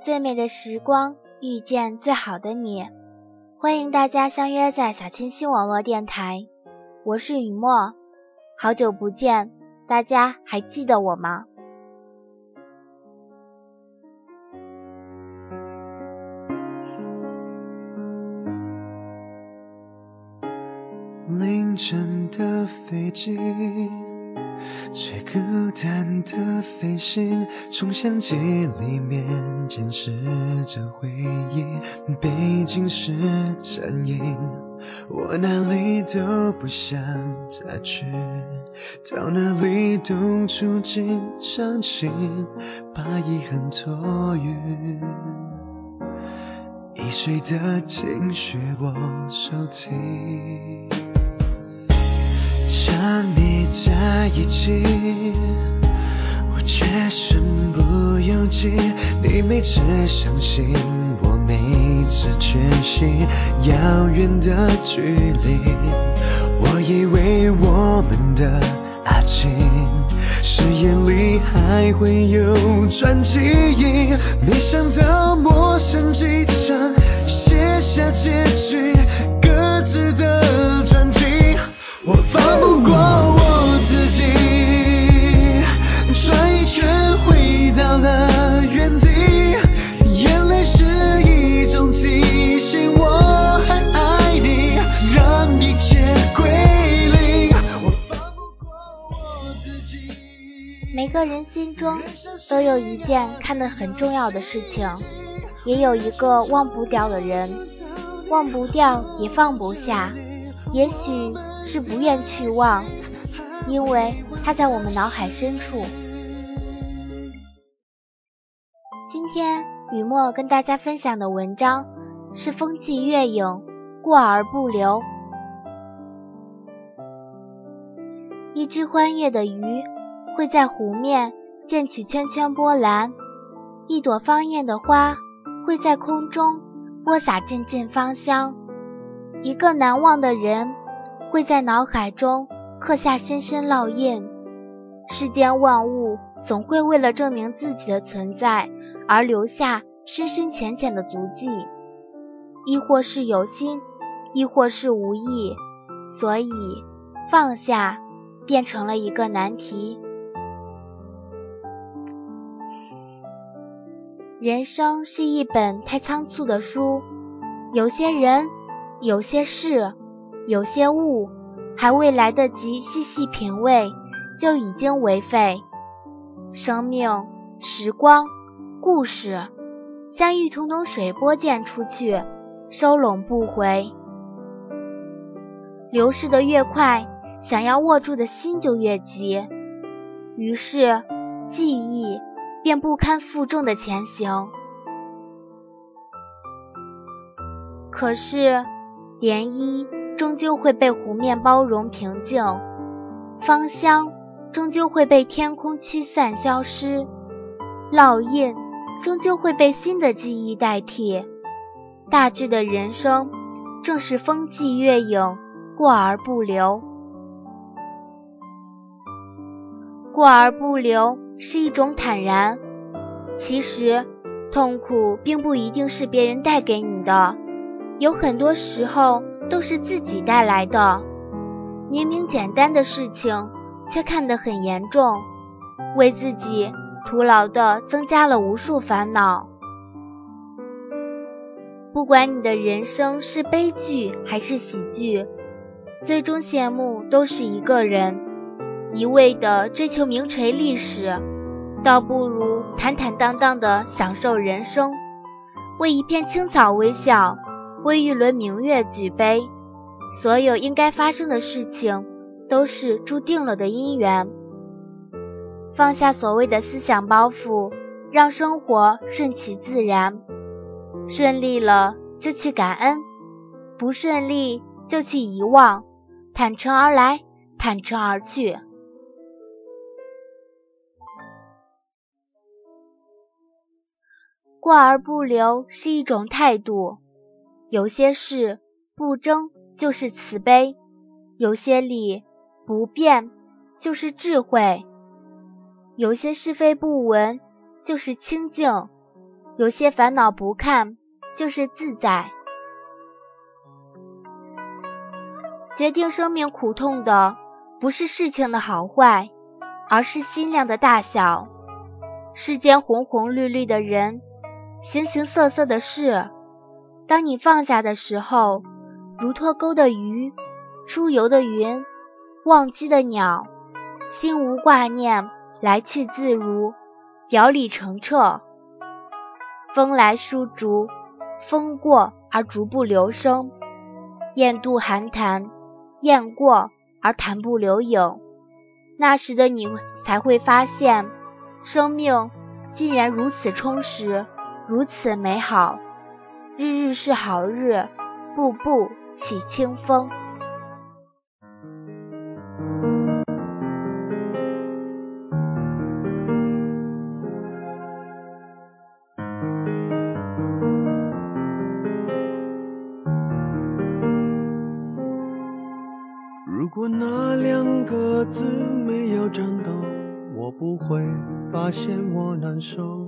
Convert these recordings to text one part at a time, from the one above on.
最美的时光，遇见最好的你。欢迎大家相约在小清新网络电台，我是雨墨，好久不见，大家还记得我吗？凌晨的飞机。最孤单的飞行，从相机里面监视着回忆。背景是残影，我哪里都不想再去，到哪里都触景伤情，把遗憾托运。易碎的情绪我收听。想你在一起，我却身不由己。你每次相信，我每次确信。遥远的距离，我以为我们的爱情，誓言里还会有传奇。没想到陌生机场，每个人心中都有一件看得很重要的事情，也有一个忘不掉的人，忘不掉也放不下，也许。是不愿去忘，因为它在我们脑海深处。今天雨墨跟大家分享的文章是《风霁月影，过而不留》。一只欢悦的鱼会在湖面溅起圈圈波澜，一朵芳艳的花会在空中播撒阵阵芳香，一个难忘的人。会在脑海中刻下深深烙印。世间万物总会为了证明自己的存在而留下深深浅浅的足迹，亦或是有心，亦或是无意。所以，放下变成了一个难题。人生是一本太仓促的书，有些人，有些事。有些物还未来得及细细品味，就已经为废。生命、时光、故事，像一桶桶水波溅出去，收拢不回。流逝的越快，想要握住的心就越急，于是记忆便不堪负重的前行。可是涟漪。终究会被湖面包容平静，芳香终究会被天空驱散消失，烙印终究会被新的记忆代替。大致的人生，正是风霁月影，过而不留。过而不留是一种坦然，其实痛苦并不一定是别人带给你的，有很多时候。都是自己带来的，明明简单的事情，却看得很严重，为自己徒劳的增加了无数烦恼。不管你的人生是悲剧还是喜剧，最终谢幕都是一个人。一味的追求名垂历史，倒不如坦坦荡荡的享受人生，为一片青草微笑。为一轮明月举杯，所有应该发生的事情都是注定了的姻缘。放下所谓的思想包袱，让生活顺其自然。顺利了就去感恩，不顺利就去遗忘。坦诚而来，坦诚而去。过而不留是一种态度。有些事不争就是慈悲，有些理不变就是智慧，有些是非不闻就是清净，有些烦恼不看，就是自在。决定生命苦痛的，不是事情的好坏，而是心量的大小。世间红红绿绿的人，形形色色的事，当你放下的时候，如脱钩的鱼，出游的云，忘机的鸟，心无挂念，来去自如，表里澄澈。风来疏竹，风过而竹不留声；雁渡寒潭。雁过而潭不留影，那时的你才会发现，生命竟然如此充实，如此美好。日日是好日步步起清风。如果那两个字没有颤抖我不会发现我难受。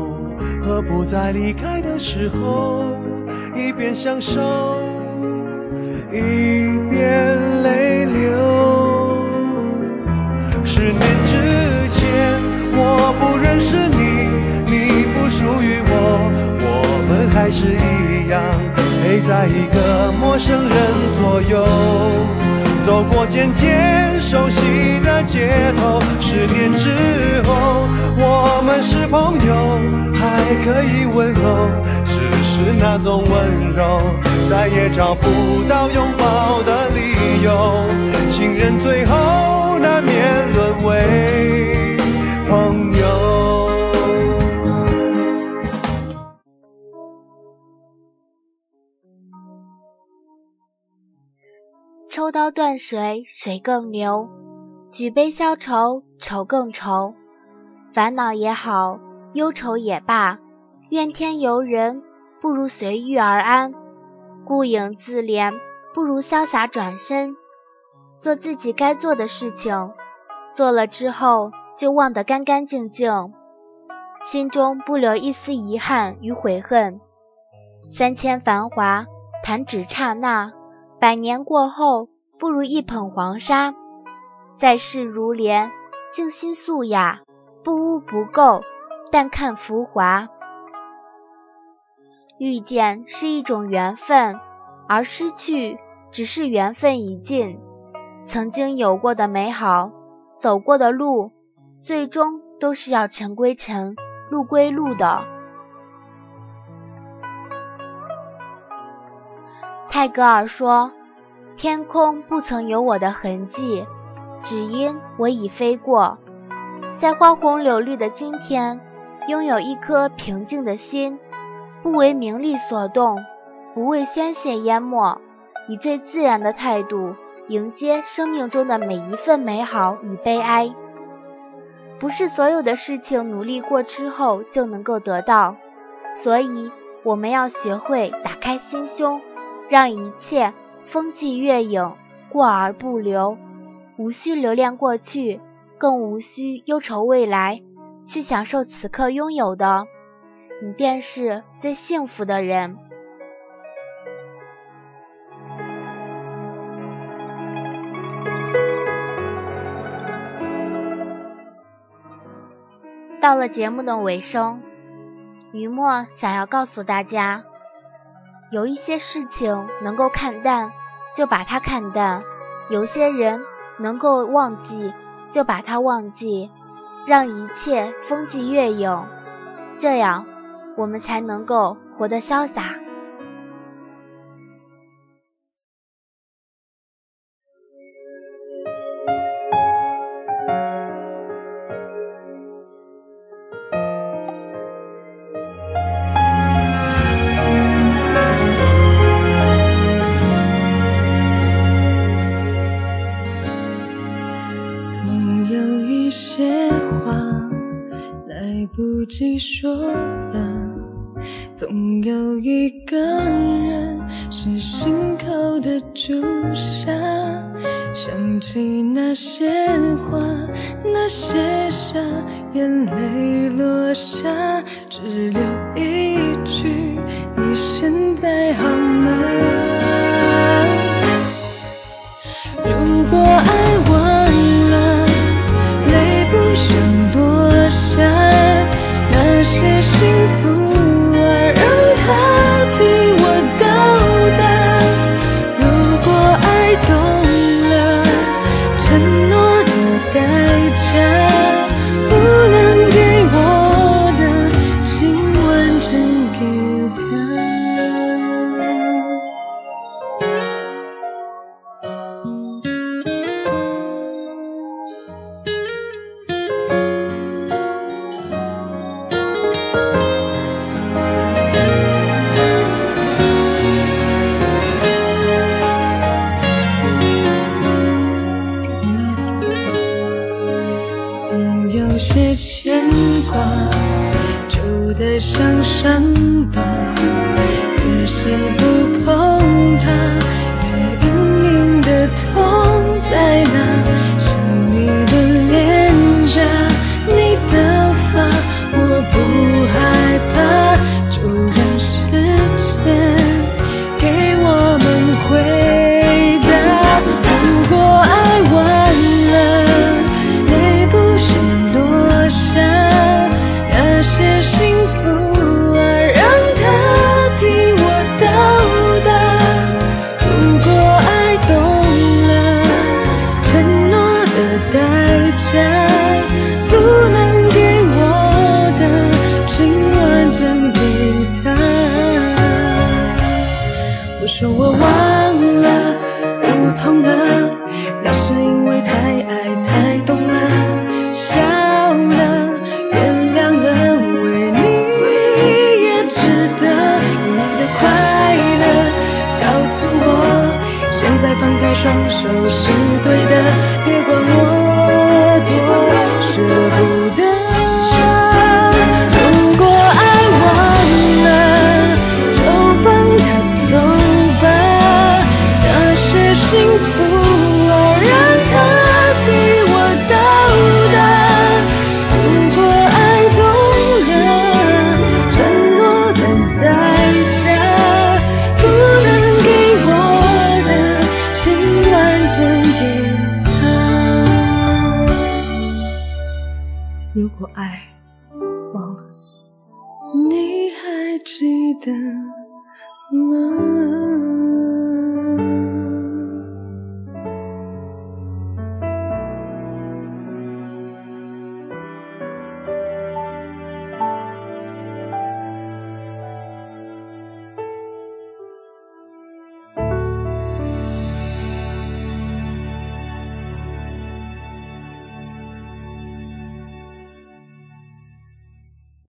何不在离开的时候，一边享受，一边总温柔，再也找不到拥抱的理由。情人最后难免沦为朋友。抽刀断水，水更流；举杯消愁，愁更愁。烦恼也好。忧愁也罢，怨天尤人不如随遇而安；顾影自怜不如潇洒转身。做自己该做的事情，做了之后就忘得干干净净，心中不留一丝遗憾与悔恨。三千繁华，弹指刹那；百年过后，不如一捧黄沙。在世如莲，静心素雅，不污不垢。淡看浮华，遇见是一种缘分，而失去只是缘分已尽。曾经有过的美好，走过的路，最终都是要尘归尘，路归路的。泰戈尔说：“天空不曾有我的痕迹，只因我已飞过。”在花红柳绿的今天。拥有一颗平静的心，不为名利所动，不为宣泄淹没，以最自然的态度迎接生命中的每一份美好与悲哀。不是所有的事情努力过之后就能够得到，所以我们要学会打开心胸，让一切风霁月影，过而不留，无需留恋过去，更无需忧愁未来。去享受此刻拥有的，你便是最幸福的人。到了节目的尾声，于墨想要告诉大家，有一些事情能够看淡，就把它看淡；有些人能够忘记，就把它忘记。让一切风霁月影，这样我们才能够活得潇洒。是心口的朱砂想起那些话那些傻眼泪落下只留一